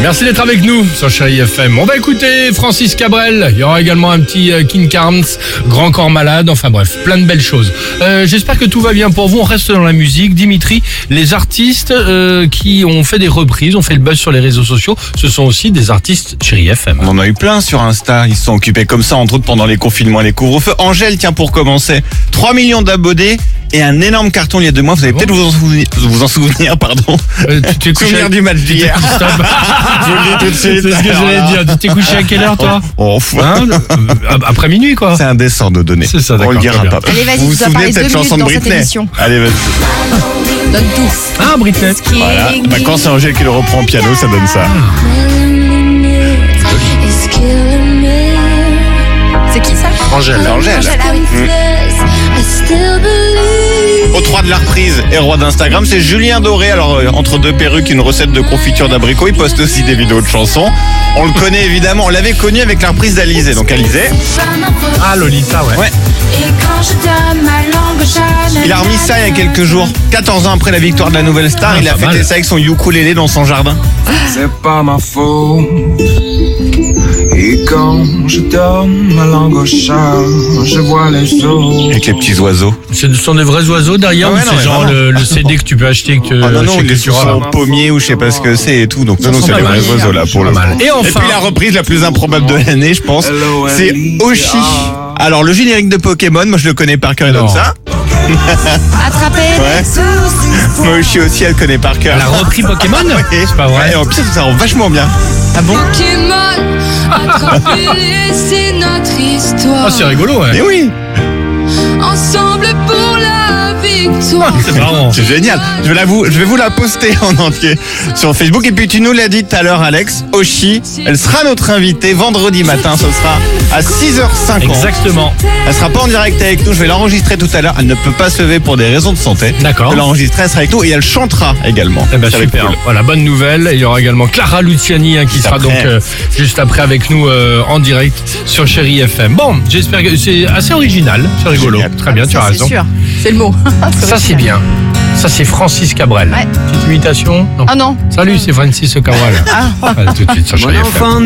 Merci d'être avec nous sur Chérie FM. On va écouter Francis Cabrel. Il y aura également un petit euh, King Carnes, Grand Corps Malade. Enfin bref, plein de belles choses. Euh, J'espère que tout va bien pour vous. On reste dans la musique. Dimitri, les artistes euh, qui ont fait des reprises, ont fait le buzz sur les réseaux sociaux, ce sont aussi des artistes Chérie FM. On en a eu plein sur Insta. Ils se sont occupés comme ça, entre autres pendant les confinements et les couvre-feux. Angèle, tiens, pour commencer, 3 millions d'abonnés et un énorme carton il y a deux mois. Vous allez bon peut-être vous en souvenir, vous en souvenir, pardon. Euh, tu t'es couché Souvenir du match d'hier. Stop. Je vous le dis tout de suite. C'est ce que j'allais dire. Tu t'es couché à quelle heure toi Oh, fou. Hein Euh, Après minuit quoi. C'est indécent de donner. C'est ça, On d'accord, le dira très pas. Allez, vas-y, vous vous tu dois souvenez parler de cette deux chanson de minutes dans cette Britney émission. Allez, vas-y. Donne tout. Ah Britney. Voilà. Bah, quand c'est Angèle qui le reprend au piano, ça donne ça. C'est qui ça? Angèle. Angèle. De la reprise et roi d'Instagram, c'est Julien Doré. Alors, euh, entre deux perruques, une recette de confiture d'abricot. Il poste aussi des vidéos de chansons. On le connaît évidemment. On l'avait connu avec la reprise d'Alizé. Donc, Alizé, Ah Lolita ouais. ouais. Il a remis ça il y a quelques jours. 14 ans après la victoire de la nouvelle star, Ah, il a fêté mal. ça avec son ukulélé dans son jardin. C'est pas ma faute. Et quand je donne ma langue au chat, je vois les autres. Avec les petits oiseaux. Ce sont des vrais oiseaux derrière Ah ouais, non, c'est genre le, le CD que tu peux acheter que Ah non, non, son là. pommier ou je sais pas ce que c'est et tout. Donc, non, non, c'est les vrais oiseaux là pour le mal. Et Et enfin, puis la reprise la plus improbable de l'année, je pense, c'est Oshi. Alors le générique de Pokémon, moi je le connais par cœur, Non. donne ça. Attrapé. Ouais. Moi Oshi aussi, elle connaît par cœur. elle a repris Pokémon Ouais. C'est pas vrai Ouais, en plus ça rend vachement bien. Ah bon Pokémon, attrapez-les, c'est notre histoire. Ah c'est rigolo ouais. Mais oui, Ensemble C'est génial. Je vais, la vous, je vais vous la poster en entier sur Facebook. Et puis tu nous l'as dit tout à l'heure, Alex, Oshi, elle sera notre invitée vendredi matin. Ce sera à 6h50. Exactement. Elle sera pas en direct avec nous. Je vais l'enregistrer tout à l'heure. Elle ne peut pas se lever pour des raisons de santé. D'accord. Je l'enregistrer. Elle sera avec nous et elle chantera également. Eh ben super. cool. Voilà, bonne nouvelle. Il y aura également Clara Luciani hein, qui Juste sera après. donc euh, juste après avec nous euh, en direct sur Chéri FM. Bon, j'espère que c'est assez original, c'est rigolo. Génial. Très bien, tu as raison. C'est sûr. C'est le mot. Ça c'est bien. Ça c'est Francis Cabrel. Ouais. Petite imitation Non. Ah non. Salut, c'est Francis Cabrel. Ah. Allez, tout de suite enfant